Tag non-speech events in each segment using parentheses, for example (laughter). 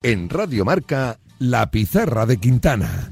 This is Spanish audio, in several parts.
En Radio Marca, La Pizarra de Quintana.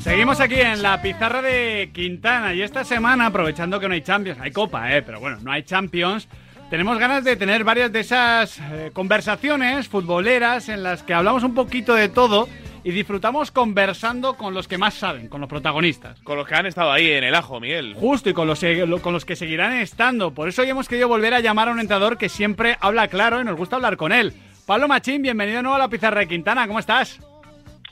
Seguimos aquí en la pizarra de Quintana y esta semana, aprovechando que no hay Champions, hay Copa, eh, pero bueno, no hay Champions, tenemos ganas de tener varias de esas eh, conversaciones futboleras en las que hablamos un poquito de todo y disfrutamos conversando con los que más saben, con los protagonistas. Con los que han estado ahí en el ajo, Miguel. Justo, y con los, con los que seguirán estando. Por eso hoy hemos querido volver a llamar a un entrenador que siempre habla claro y nos gusta hablar con él. Pablo Machín, bienvenido de nuevo a la pizarra de Quintana, ¿cómo estás?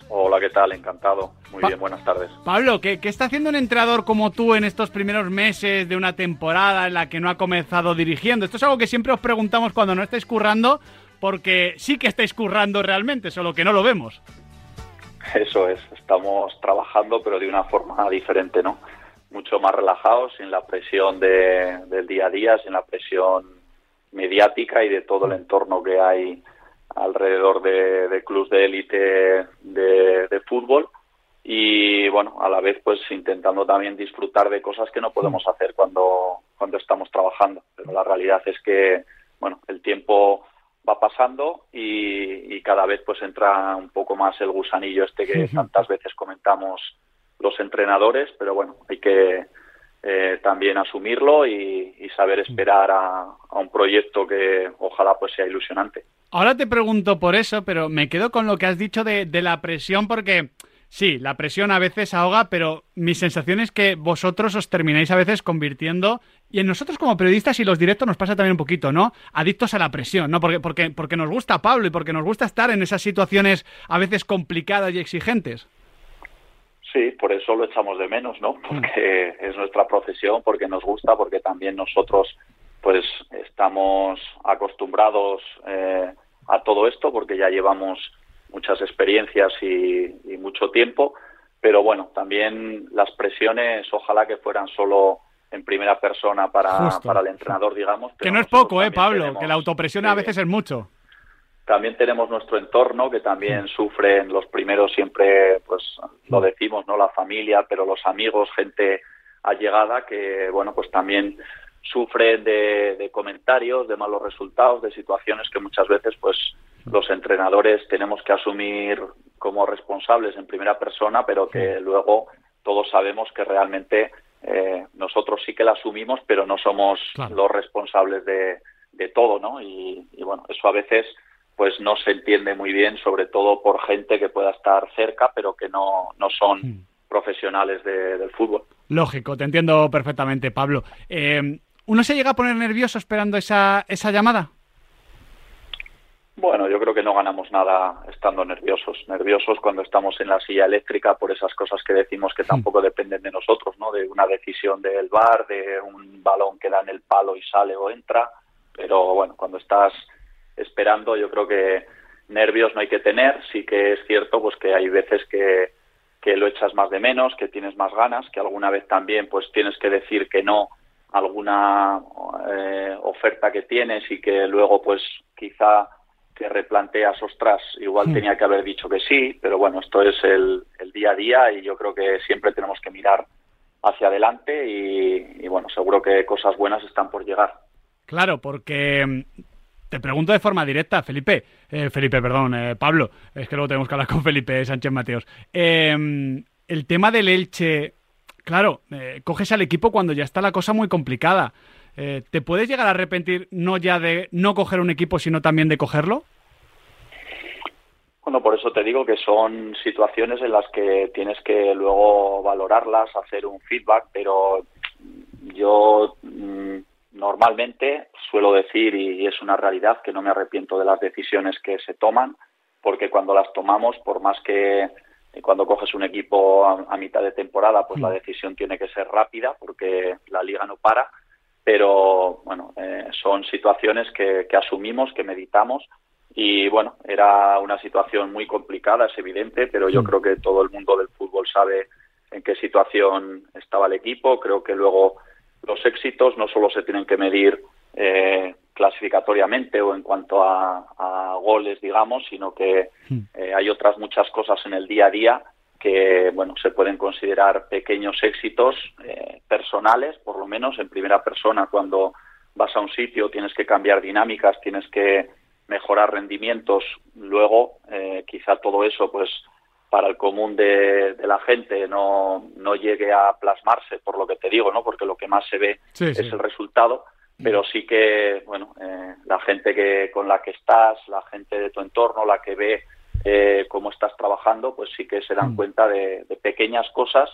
Hola, ¿qué tal? Encantado. Muy bien, buenas tardes. Pablo, ¿qué, ¿qué, está haciendo un entrenador como tú en estos primeros meses de una temporada en la que no ha comenzado dirigiendo? Esto es algo que siempre os preguntamos cuando no estáis currando, porque sí que estáis currando realmente, solo que no lo vemos. (laughs) Eso es, estamos trabajando pero de una forma diferente, ¿no? Mucho más relajados, sin la presión de, del día a día, sin la presión mediática y de todo el entorno que hay alrededor de, de clubes de élite de, de, fútbol y bueno, a la vez pues intentando también disfrutar de cosas que no podemos hacer cuando, cuando estamos trabajando. Pero la realidad es que, bueno, el tiempo va pasando y, cada vez pues entra un poco más el gusanillo este que tantas veces comentamos los entrenadores, pero bueno, hay que eh, también asumirlo y, saber esperar a, a, un proyecto que ojalá pues sea ilusionante. Ahora te pregunto por eso, pero me quedo con lo que has dicho de, de la presión porque sí, la presión a veces ahoga, pero mi sensación es que vosotros os termináis a veces convirtiendo, y en nosotros como periodistas y los directos nos pasa también un poquito, ¿no? Adictos a la presión, ¿no? Porque, porque, porque nos gusta Pablo y porque nos gusta estar en esas situaciones a veces complicadas y exigentes. Sí, por eso lo echamos de menos, ¿no? Porque es nuestra profesión, porque nos gusta, porque también nosotros pues estamos acostumbrados eh, a todo esto, porque ya llevamos muchas experiencias y, mucho tiempo, pero bueno, también las presiones ojalá que fueran solo en primera persona para, para el entrenador, digamos. que no es poco, ¿eh, Pablo? que la autopresión a veces es mucho. También tenemos nuestro entorno que también sufren los primeros siempre, pues lo decimos, ¿no? La familia, pero los amigos, gente allegada que, bueno, pues también sufren de, de comentarios, de malos resultados, de situaciones que muchas veces, pues los entrenadores tenemos que asumir como responsables en primera persona, pero que luego todos sabemos que realmente eh, nosotros sí que la asumimos, pero no somos los responsables de, de todo, ¿no? Y, bueno, eso a veces pues no se entiende muy bien, sobre todo por gente que pueda estar cerca, pero que no, no son hmm. profesionales del fútbol. Lógico, te entiendo perfectamente, Pablo. Eh, ¿Uno se llega a poner nervioso esperando esa, esa llamada? Bueno, yo creo que no ganamos nada estando nerviosos. Nerviosos cuando estamos en la silla eléctrica por esas cosas que decimos que tampoco dependen de nosotros, ¿no? De una decisión del bar, de un balón que da en el palo y sale o entra. Pero bueno, cuando estás esperando, yo creo que nervios no hay que tener. Sí que es cierto, pues que hay veces que, que lo echas más de menos, que tienes más ganas, que alguna vez también, pues tienes que decir que no a alguna eh, oferta que tienes y que luego, pues quizá te replanteas, ostras, igual hmm. tenía que haber dicho que sí, pero bueno, esto es el, día a día y yo creo que siempre tenemos que mirar hacia adelante y, bueno, seguro que cosas buenas están por llegar. Claro, porque mm, te pregunto de forma directa, Felipe, eh, Felipe, perdón, eh, Pablo, es que luego tenemos que hablar con (laughs) Felipe Sánchez Mateos. Em, el tema del Elche, claro, eh, coges al equipo cuando ya está la cosa muy complicada. Eh, ¿te puedes llegar a arrepentir no ya de no coger un equipo, sino también de cogerlo? Bueno, por eso te digo que son situaciones en las que tienes que luego valorarlas, hacer un feedback, pero yo mm, normalmente suelo decir, y es una realidad, que no me arrepiento de las decisiones que se toman, porque cuando las tomamos, por más que cuando coges un equipo a, mitad de temporada, pues la mm. decisión tiene que ser rápida, porque la liga no para, pero bueno, eh, son situaciones que, asumimos, que meditamos y bueno, era una situación muy complicada, es evidente, pero yo creo que todo el mundo del fútbol sabe en qué situación estaba el equipo. Creo que luego los éxitos no solo se tienen que medir eh, clasificatoriamente o en cuanto a, goles, digamos, sino que mm. eh, hay otras muchas cosas en el día a día que bueno se pueden considerar pequeños éxitos eh, personales, por lo menos en primera persona cuando vas a un sitio tienes que cambiar dinámicas, tienes que mejorar rendimientos, luego eh, quizá todo eso pues para el común de, la gente no, no llegue a plasmarse por lo que te digo, ¿no? Porque lo que más se ve es el resultado, pero sí que, bueno, eh, la gente que con la que estás, la gente de tu entorno, la que ve eh, cómo estás trabajando, pues sí que se dan mm. cuenta de, pequeñas cosas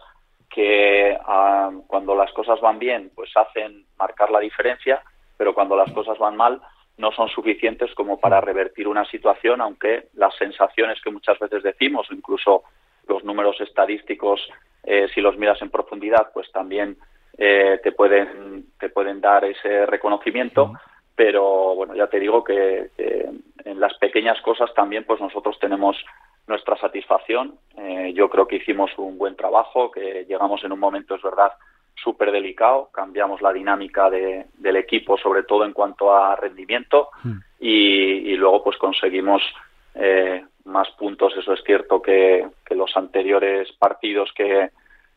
que ah, cuando las cosas van bien, pues hacen marcar la diferencia, pero cuando las cosas van mal, no son suficientes como para mm. revertir una situación, aunque las sensaciones que muchas veces decimos, o incluso los números estadísticos, eh, si los miras en profundidad, pues también eh, te pueden te pueden dar ese reconocimiento. Pero bueno, ya te digo que, en las pequeñas cosas también, pues nosotros tenemos nuestra satisfacción. Eh, yo creo que hicimos un buen trabajo, que llegamos en un momento, es verdad, súper delicado, cambiamos la dinámica del equipo, sobre todo en cuanto a rendimiento, hmm. y, luego pues conseguimos eh, más puntos, eso es cierto, que, los anteriores partidos que,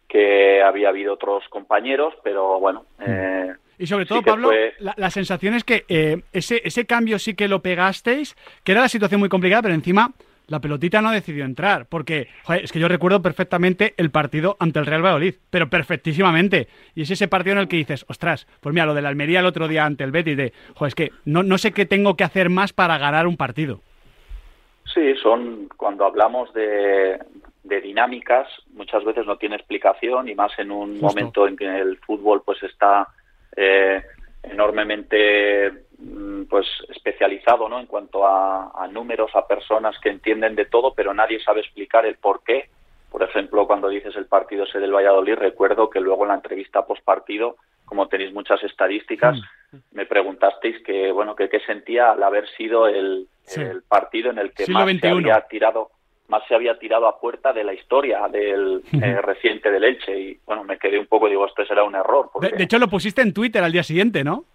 que había habido otros compañeros, pero bueno. Hmm. Eh, y sobre todo, Pablo, la, sensación es que eh, ese, ese cambio sí que lo pegasteis, que era la situación muy complicada, pero encima la pelotita no decidió entrar, porque es que yo recuerdo perfectamente el partido ante el Real Valladolid, pero perfectísimamente. Y es ese partido en el que dices, ostras, pues mira, lo de la Almería el otro día ante el Betis, de, joder, es que no, no sé qué tengo que hacer más para ganar un partido. Sí, son, cuando hablamos de, de dinámicas, muchas veces no tiene explicación y más en un momento en que el fútbol pues está eh, enormemente mm, pues especializado ¿no? en cuanto a, números, a personas que entienden de todo, pero nadie sabe explicar el por qué. Por ejemplo, cuando dices el partido ese del Valladolid, recuerdo que luego en la entrevista post partido, como tenéis muchas estadísticas, mm. me preguntasteis que bueno que qué sentía al haber sido el, partido en el que más se había tirado más se había tirado a puerta de la historia del (laughs) eh, reciente del Elche. Y bueno me quedé un poco digo esto será un error de, hecho lo pusiste en Twitter al día siguiente no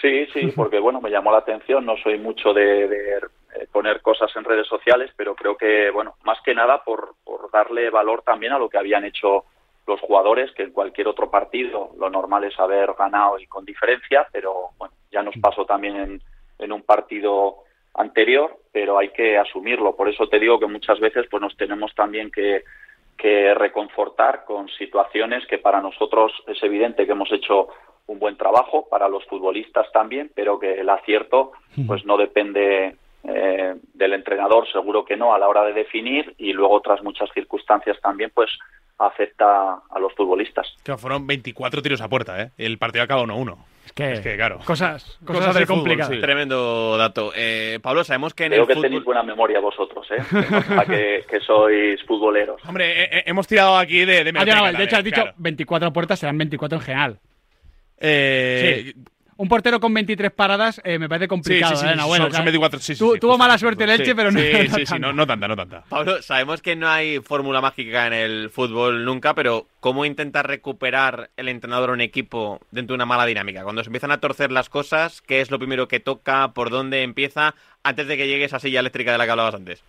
sí sí (laughs) porque bueno me llamó la atención. No soy mucho de, eh, poner cosas en redes sociales pero creo que bueno más que nada por, por darle valor también a lo que habían hecho los jugadores que en cualquier otro partido lo normal es haber ganado y con diferencia pero bueno ya nos pasó también en, en un partido anterior, pero hay que asumirlo. Por eso te digo que muchas veces pues nos tenemos también que, que reconfortar con situaciones que para nosotros es evidente que hemos hecho un buen trabajo, para los futbolistas también, pero que el acierto pues no depende eh, del entrenador, seguro que no, a la hora de definir y luego otras muchas circunstancias también pues afecta a los futbolistas. Que fueron 24 tiros a puerta, ¿eh? El partido acaba 1-1. Es que, claro. Cosas, cosas, de complicadas. Tremendo dato. Eh, Pablo, sabemos que en Creo el que tenéis buena memoria vosotros, ¿eh? que, que, sois futboleros. Hombre, eh, eh, hemos tirado aquí de... de, ah, de hecho, has dicho 24 puertas, serán 24 en general. Eh, sí un portero con 23 paradas eh, me parece complicado. Sí, sí, sí, ¿eh? bueno, son, 24, sí, sí, tuvo mala suerte el Elche, pero no, sí, sí, sí, no, no tanta, no tanta. Pablo, sabemos que no hay fórmula mágica en el fútbol nunca, pero ¿cómo intentar recuperar el entrenador a un equipo dentro de una mala dinámica? Cuando se empiezan a torcer las cosas, ¿qué es lo primero que toca? ¿Por dónde empieza? Antes de que llegue esa silla eléctrica de la que hablabas antes.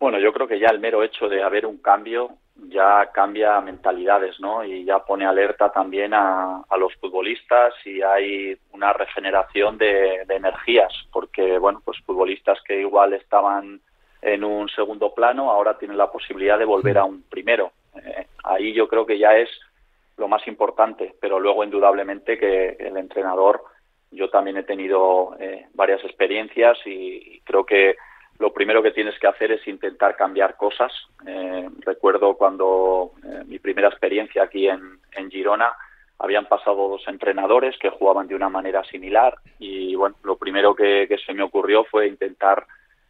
Bueno, yo creo que ya el mero hecho de haber un cambio ya cambia mentalidades, ¿no? Y ya pone alerta también a, los futbolistas y hay una regeneración de, energías, porque, bueno, pues futbolistas que igual estaban en un segundo plano ahora tienen la posibilidad de volver a un primero. Eh, ahí yo creo que ya es lo más importante, pero luego indudablemente que el entrenador, yo también he tenido eh, varias experiencias y creo que lo primero que tienes que hacer es intentar cambiar cosas. Eh, recuerdo cuando eh, mi primera experiencia aquí en, Girona, habían pasado dos entrenadores que jugaban de una manera similar y bueno, lo primero que, se me ocurrió fue intentar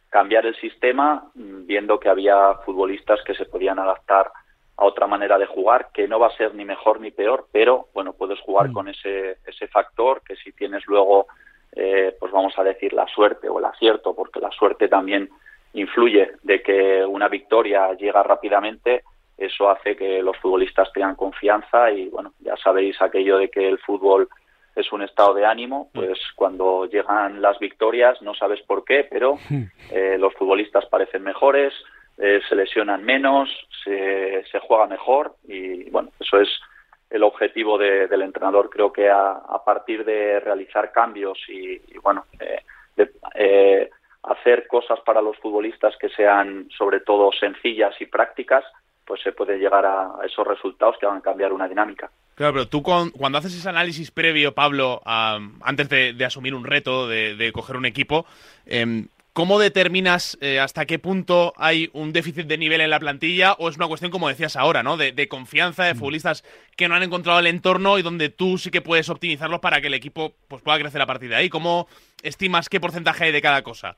cambiar el sistema mm, viendo que había futbolistas que se podían adaptar a otra manera de jugar que no va a ser ni mejor ni peor, pero bueno, puedes jugar mm. con ese, ese factor que si tienes luego eh, pues vamos a decir la suerte o el acierto, porque la suerte también influye de que una victoria llega rápidamente, eso hace que los futbolistas tengan confianza y bueno, ya sabéis aquello de que el fútbol es un estado de ánimo, mm. pues cuando llegan las victorias no sabes por qué, pero (laughs) mm. eh, los futbolistas parecen mejores, eh, se lesionan menos, se, se juega mejor y bueno, eso es el objetivo del entrenador. Creo que a, partir de realizar cambios y, bueno, eh, de, eh, hacer cosas para los futbolistas que sean sobre todo sencillas y prácticas, pues se puede llegar a, esos resultados que van a cambiar una dinámica. Claro, pero tú cuando haces ese análisis previo, Pablo, antes de, asumir un reto, de, de coger un equipo, eh, ¿Cómo determinas eh, hasta qué punto hay un déficit de nivel en la plantilla o es una cuestión, como decías ahora, ¿no? de, confianza de mm. futbolistas que no han encontrado el entorno y donde tú sí que puedes optimizarlos para que el equipo pues, pueda crecer a partir de ahí? ¿Cómo estimas qué porcentaje hay de cada cosa?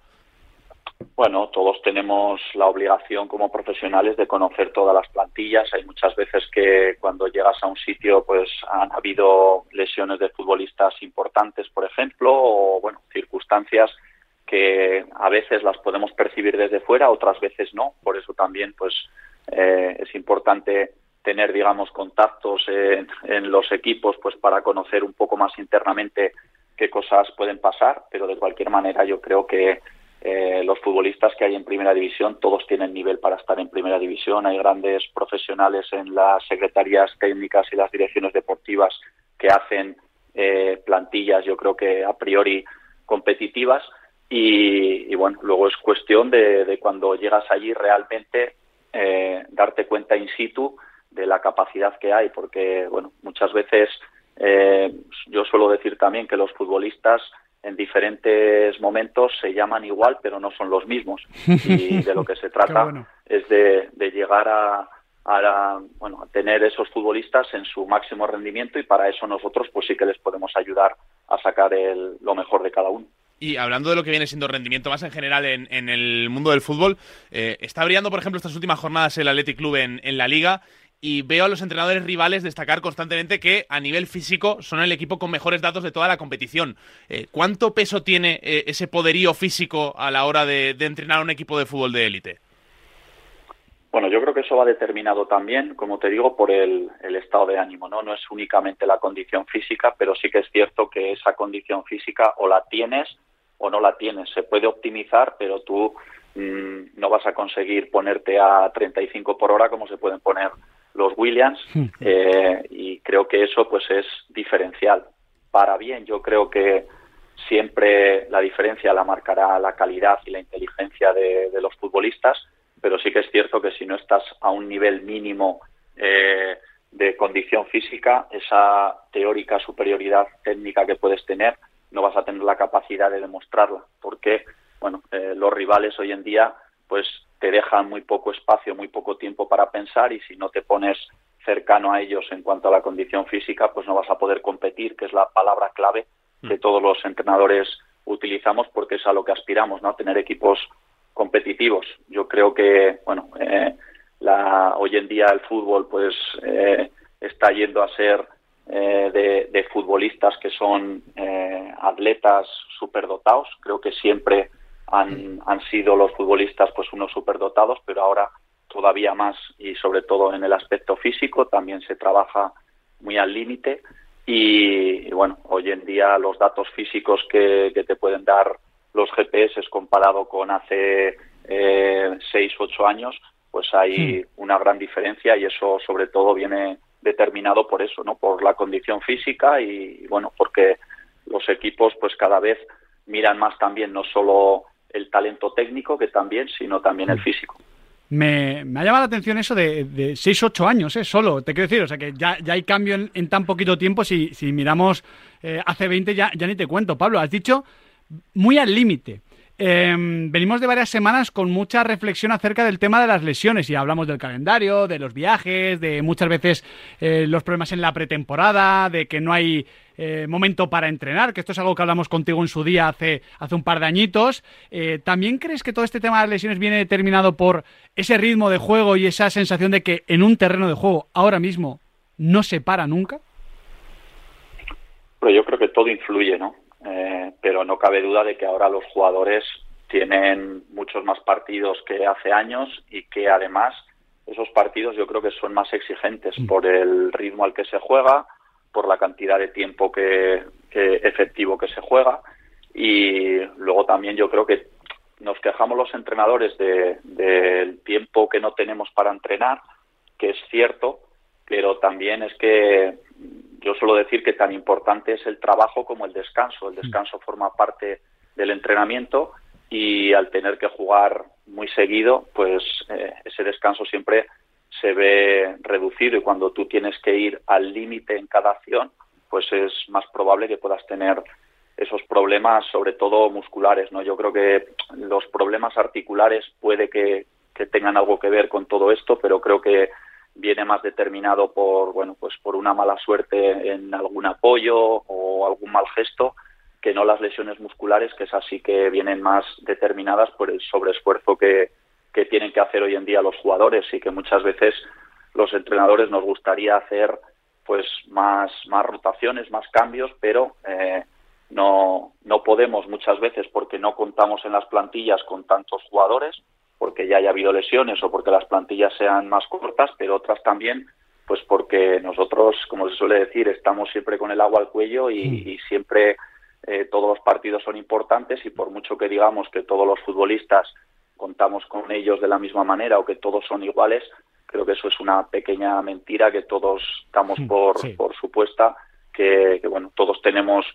Bueno, todos tenemos la obligación como profesionales de conocer todas las plantillas. Hay muchas veces que cuando llegas a un sitio pues han habido lesiones de futbolistas importantes, por ejemplo, o bueno, circunstancias que a veces las podemos percibir desde fuera, otras veces no. Por eso también, pues, eh, es importante tener, digamos, contactos en, los equipos, pues, para conocer un poco más internamente qué cosas pueden pasar. Pero de cualquier manera, yo creo que eh, los futbolistas que hay en Primera División, todos tienen nivel para estar en Primera División. Hay grandes profesionales en las secretarías técnicas y las direcciones deportivas que hacen eh, plantillas, yo creo que a priori competitivas y, bueno, luego es cuestión de, cuando llegas allí realmente eh, darte cuenta in situ de la capacidad que hay, porque bueno, muchas veces eh, yo suelo decir también que los futbolistas en diferentes momentos se llaman igual, pero no son los mismos. Y de lo que se (laughs) trata es de, llegar a, a, bueno, a tener esos futbolistas en su máximo rendimiento y para eso nosotros pues sí que les podemos ayudar a sacar el, lo mejor de cada uno. Y hablando de lo que viene siendo rendimiento más en general en, el mundo del fútbol, eh, está brillando, por ejemplo, estas últimas jornadas el Athletic Club en, la liga y veo a los entrenadores rivales destacar constantemente que a nivel físico son el equipo con mejores datos de toda la competición. Eh, ¿Cuánto peso tiene eh, ese poderío físico a la hora de, entrenar a un equipo de fútbol de élite? Bueno, yo creo que eso va determinado también, como te digo, por el, el, estado de ánimo, ¿no? No es únicamente la condición física, pero sí que es cierto que esa condición física o la tienes o no la tienes. Se puede optimizar, pero tú mm, no vas a conseguir ponerte a 35 por hora como se pueden poner los Williams eh, y creo que eso pues es diferencial. Para bien, yo creo que siempre la diferencia la marcará la calidad y la inteligencia de, los futbolistas, pero sí que es cierto que si no estás a un nivel mínimo eh, de condición física, esa teórica superioridad técnica que puedes tener no vas a tener la capacidad de demostrarla, porque bueno, eh, los rivales hoy en día pues te dejan muy poco espacio, muy poco tiempo para pensar y si no te pones cercano a ellos en cuanto a la condición física, pues no vas a poder competir, que es la palabra clave que mm. todos los entrenadores utilizamos porque es a lo que aspiramos, ¿no? Tener equipos competitivos. Yo creo que, bueno, eh, la, hoy en día el fútbol pues eh, está yendo a ser eh, de, futbolistas que son eh, atletas superdotados. Creo que siempre han, han sido los futbolistas pues unos superdotados, pero ahora todavía más y sobre todo en el aspecto físico también se trabaja muy al límite y, bueno, hoy en día los datos físicos que, te pueden dar los GPS comparado con hace eh, seis, ocho años, pues hay una gran diferencia y eso sobre todo viene determinado por eso, ¿no? Por la condición física y, bueno, porque los equipos pues cada vez miran más también no solo el talento técnico que también, sino también el físico. Me, ha llamado la atención eso de, de 6, 8 años, ¿eh? Solo, te quiero decir, o sea que ya, ya hay cambio en, tan poquito tiempo, si, si miramos eh, hace 20 ya, ya ni te cuento. Pablo, has dicho muy al límite. Em, venimos de varias semanas con mucha reflexión acerca del tema de las lesiones y hablamos del calendario, de los viajes, de muchas veces eh, los problemas en la pretemporada, de que no hay eh, momento para entrenar, que esto es algo que hablamos contigo en su día hace, hace un par de añitos. Eh, ¿También crees que todo este tema de las lesiones viene determinado por ese ritmo de juego y esa sensación de que en un terreno de juego ahora mismo no se para nunca? Pero yo creo que todo influye, ¿no? No cabe duda de que ahora los jugadores tienen muchos más partidos que hace años y que además esos partidos yo creo que son más exigentes mm. por el ritmo al que se juega, por la cantidad de tiempo que, efectivo que se juega y luego también yo creo que nos quejamos los entrenadores del tiempo que no tenemos para entrenar, que es cierto, pero también es que yo suelo decir que tan importante es el trabajo como el descanso. El descanso forma parte del entrenamiento y al tener que jugar muy seguido, pues eh, ese descanso siempre se ve reducido y cuando tú tienes que ir al límite en cada acción, pues es más probable que puedas tener esos problemas, sobre todo musculares, ¿no? Yo creo que los problemas articulares puede que, tengan algo que ver con todo esto, pero creo que viene más determinado por, bueno, pues por una mala suerte en algún apoyo o algún mal gesto que no las lesiones musculares, que es así que vienen más determinadas por el sobreesfuerzo que, que tienen que hacer hoy en día los jugadores y que muchas veces los entrenadores nos gustaría hacer pues más, más rotaciones, más cambios, pero eh, no, no podemos muchas veces porque no contamos en las plantillas con tantos jugadores, porque ya haya habido lesiones o porque las plantillas sean más cortas, pero otras también, pues porque nosotros, como se suele decir, estamos siempre con el agua al cuello y, siempre eh, todos los partidos son importantes y por mucho que digamos que todos los futbolistas contamos con ellos de la misma manera o que todos son iguales, creo que eso es una pequeña mentira que todos damos por, por supuesta, que, que bueno, todos tenemos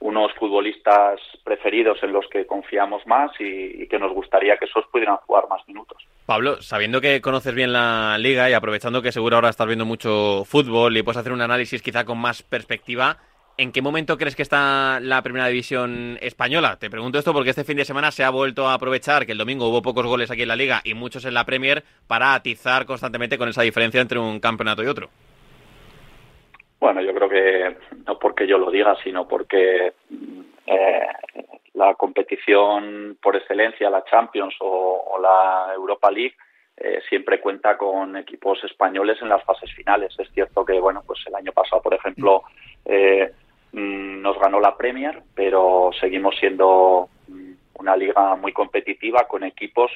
unos futbolistas preferidos en los que confiamos más y, que nos gustaría que esos pudieran jugar más minutos. Pablo, sabiendo que conoces bien la liga y aprovechando que seguro ahora estás viendo mucho fútbol y puedes hacer un análisis quizá con más perspectiva, ¿en qué momento crees que está la primera división española? Te pregunto esto porque este fin de semana se ha vuelto a aprovechar que el domingo hubo pocos goles aquí en la liga y muchos en la Premier para atizar constantemente con esa diferencia entre un campeonato y otro. Bueno, yo creo que no porque yo lo diga, sino porque eh, la competición por excelencia, la Champions o, la Europa League, eh, siempre cuenta con equipos españoles en las fases finales. Es cierto que, bueno, pues el año pasado, por ejemplo, eh, mm, nos ganó la Premier, pero seguimos siendo mm, una liga muy competitiva con equipos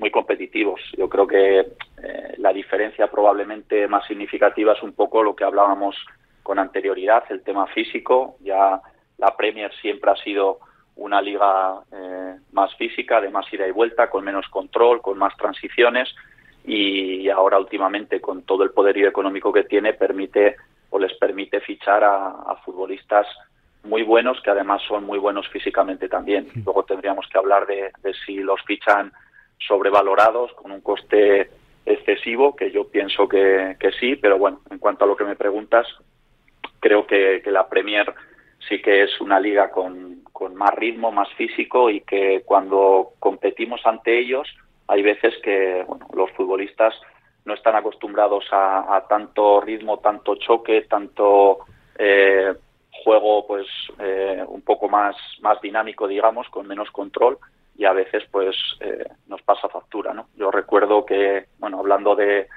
muy competitivos. Yo creo que la diferencia probablemente más significativa es un poco lo que hablábamos con anterioridad el tema físico. Ya la Premier siempre ha sido una liga eh, más física, de más ida y vuelta, con menos control, con más transiciones y ahora últimamente con todo el poderío económico que tiene permite o les permite fichar a, futbolistas muy buenos que además son muy buenos físicamente también. Luego tendríamos que hablar de, si los fichan sobrevalorados con un coste excesivo, que yo pienso que, que sí, pero bueno, en cuanto a lo que me preguntas, creo que, la Premier sí que es una liga con, más ritmo, más físico y que cuando competimos ante ellos hay veces que los futbolistas no están acostumbrados a, tanto ritmo, tanto choque, tanto eh, juego pues eh, un poco más, más dinámico, digamos, con menos control y a veces pues eh, nos pasa factura, ¿no? Yo recuerdo que, bueno, hablando de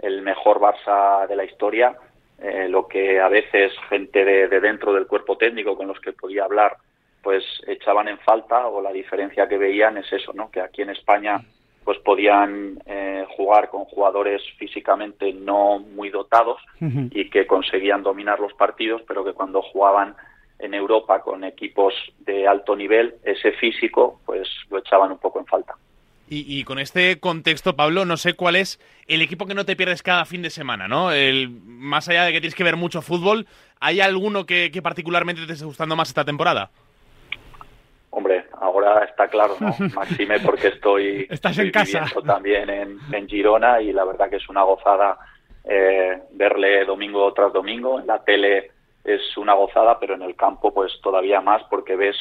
el mejor Barça de la historia, eh, lo que a veces gente de, dentro del cuerpo técnico con los que podía hablar pues echaban en falta o la diferencia que veían es eso, ¿no? Que aquí en España pues podían eh, jugar con jugadores físicamente no muy dotados y que conseguían dominar los partidos, pero que cuando jugaban en Europa con equipos de alto nivel, ese físico pues lo echaban un poco en falta. Y, con este contexto, Pablo, no sé cuál es el equipo que no te pierdes cada fin de semana, ¿no? El, más allá de que tienes que ver mucho fútbol, ¿hay alguno que, particularmente te esté gustando más esta temporada? Hombre, ahora está claro, ¿no? (laughs) Maxime, porque estoy, Estás en casa. también en, Girona y la verdad que es una gozada eh, verle domingo tras domingo. En la tele es una gozada, pero en el campo pues todavía más porque ves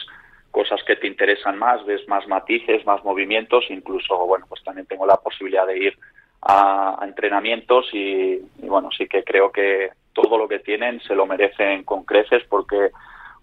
cosas que te interesan más, ves más matices, más movimientos, incluso, bueno, pues también tengo la posibilidad de ir a, entrenamientos y, bueno, sí que creo que todo lo que tienen se lo merecen con creces porque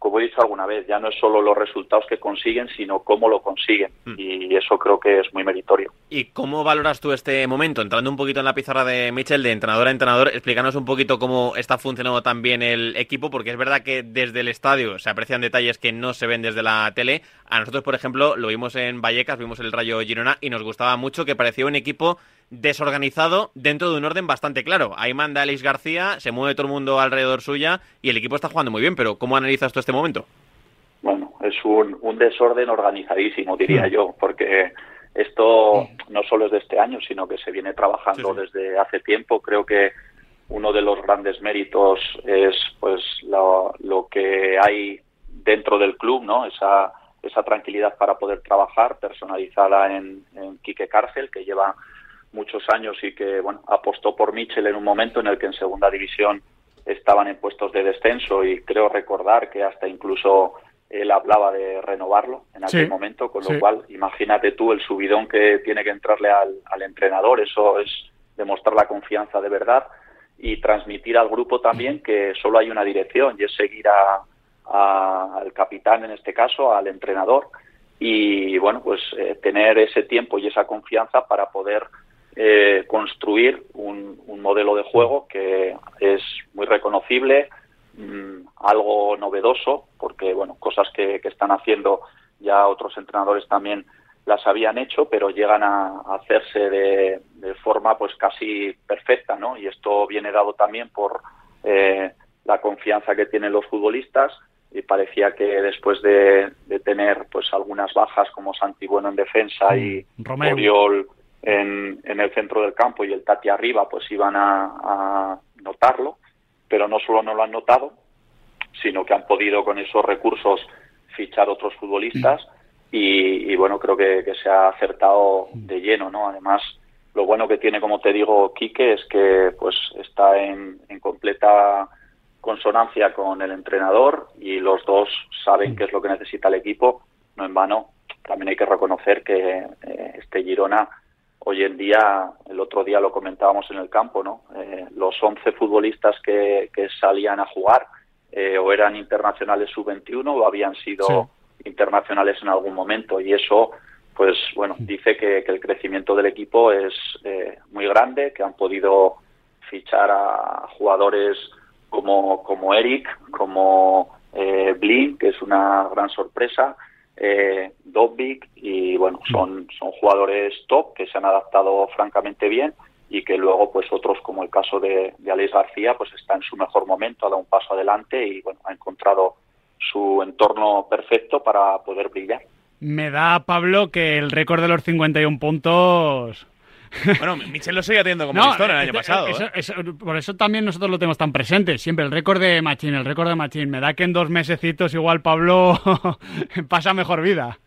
como he dicho alguna vez, ya no es solo los resultados que consiguen, sino cómo lo consiguen. Mm. Y eso creo que es muy meritorio. ¿Y cómo valoras tú este momento? Entrando un poquito en la pizarra de Michel, de entrenador a entrenador, explícanos un poquito cómo está funcionando también el equipo, porque es verdad que desde el estadio se aprecian detalles que no se ven desde la tele. A nosotros, por ejemplo, lo vimos en Vallecas, vimos el Rayo Girona y nos gustaba mucho que parecía un equipo desorganizado dentro de un orden bastante claro. Ahí manda Alex García, se mueve todo el mundo alrededor suya y el equipo está jugando muy bien, pero ¿cómo analizas tú este momento? Bueno, es un, un desorden organizadísimo, diría yo, porque esto no solo es de este año, sino que se viene trabajando Sí, sí. desde hace tiempo. Creo que uno de los grandes méritos es pues lo, lo que hay dentro del club, ¿no? Esa, esa tranquilidad para poder trabajar, personalizada en, en Quique Cárcel, que lleva muchos años y que bueno apostó por Michel en un momento en el que en segunda división estaban en puestos de descenso y creo recordar que hasta incluso él hablaba de renovarlo en aquel Sí, momento, con lo sí. cual imagínate tú el subidón que tiene que entrarle al, al entrenador, eso es demostrar la confianza de verdad y transmitir al grupo también que solo hay una dirección y es seguir a, a- al capitán en este caso, al entrenador y bueno pues eh, tener ese tiempo y esa confianza para poder eh, construir un, un modelo de juego que es muy reconocible, mm, algo novedoso, porque bueno, cosas que, que están haciendo ya otros entrenadores también las habían hecho, pero llegan a, a hacerse de, de forma pues casi perfecta, ¿no? Y esto viene dado también por eh, la confianza que tienen los futbolistas y parecía que después de, de tener pues algunas bajas como Santi Bueno en defensa y Romeu. Oriol en, en el centro del campo y el Tati arriba, pues iban a, a notarlo, pero no solo no lo han notado, sino que han podido con esos recursos fichar otros futbolistas y, y, bueno, creo que, que se ha acertado de lleno, ¿no? Además, lo bueno que tiene, como te digo, Quique, es que pues está en, en completa consonancia con el entrenador y los dos saben qué es lo que necesita el equipo, no en vano. También hay que reconocer que eh, este Girona hoy en día, el otro día lo comentábamos en el campo, ¿no? Eh, los 11 futbolistas que, que salían a jugar eh, o eran internacionales sub-21 o habían sido Sí. internacionales en algún momento y eso pues bueno dice que, que el crecimiento del equipo es eh, muy grande que han podido fichar a jugadores como como Eric como eh, Blin que es una gran sorpresa eh, Dobbik y bueno son son jugadores top que se han adaptado francamente bien y que luego pues otros como el caso de, de Alex García pues está en su mejor momento ha dado un paso adelante y bueno ha encontrado su entorno perfecto para poder brillar. Me da, Pablo, que el récord de los 51 puntos... Bueno, Michel lo seguía teniendo como No, listón el año este- pasado. eso- ¿eh? eso- por eso también nosotros lo tenemos tan presente. Siempre el récord de Machín, el récord de Machín. Me da que en dos mesecitos igual Pablo (laughs) pasa mejor vida.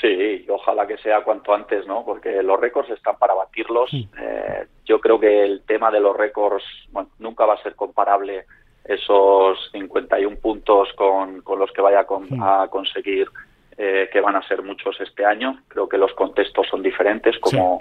Sí, y ojalá que sea cuanto antes, ¿no? Porque los récords están para batirlos. Eh, yo creo que el tema de los récords bueno, nunca va a ser comparable esos 51 puntos con, con los que vaya a conseguir, eh, que van a ser muchos este año. Creo que los contextos son diferentes, como,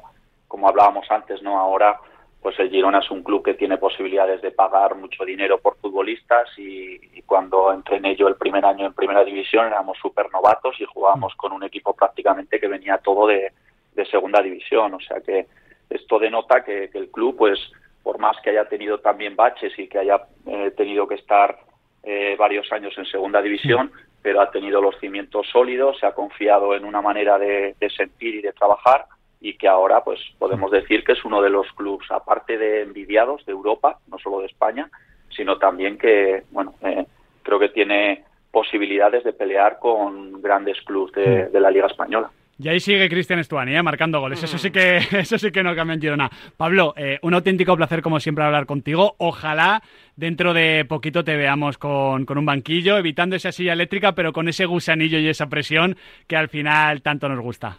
como hablábamos antes, ¿no? Ahora, pues el Girona es un club que tiene posibilidades de pagar mucho dinero por futbolistas y, y cuando entré en ello el primer año en primera división éramos súper novatos y jugábamos con un equipo prácticamente que venía todo de, de segunda división. O sea que esto denota que, que el club, pues por más que haya tenido también baches y que haya eh, tenido que estar eh, varios años en segunda división, pero ha tenido los cimientos sólidos, se ha confiado en una manera de, de sentir y de trabajar y que ahora pues podemos decir que es uno de los clubes, aparte de envidiados de Europa, no solo de España, sino también que, bueno, eh, creo que tiene posibilidades de pelear con grandes clubes de, de la Liga Española. Y ahí sigue Cristian Estuani, ¿eh? marcando goles. Eso sí que (laughs) eso sí que no cambia en Girona. Pablo, eh, un auténtico placer como siempre hablar contigo. Ojalá dentro de poquito te veamos con, con un banquillo, evitando esa silla eléctrica, pero con ese gusanillo y esa presión que al final tanto nos gusta.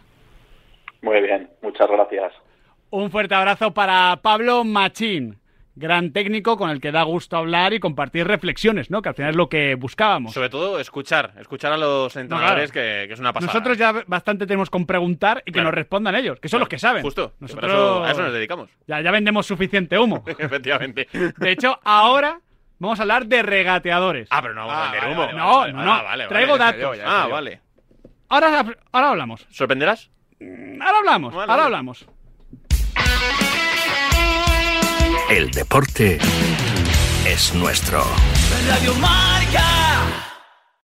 Muy bien, muchas gracias. Un fuerte abrazo para Pablo Machín, gran técnico con el que da gusto hablar y compartir reflexiones, ¿no? Que al final es lo que buscábamos. Sobre todo escuchar, escuchar a los entrenadores, que, que es una pasada. Nosotros ya bastante tenemos con preguntar y que Claro. nos respondan ellos, que son Claro, los que saben. Justo. Nosotros eso- a eso nos dedicamos. Ya, ya vendemos suficiente humo. (laughs) Efectivamente. De hecho, ahora vamos a hablar de regateadores. Ah, pero no vamos Ah, a vender vale, humo. vale, no, vale, no, vale, no. vale, vale, Traigo datos. Ah, vale. Ahora, ahora hablamos. ¿Sorprenderás? Ahora hablamos. Vale, ahora hablamos. El deporte es nuestro. Radio Marca.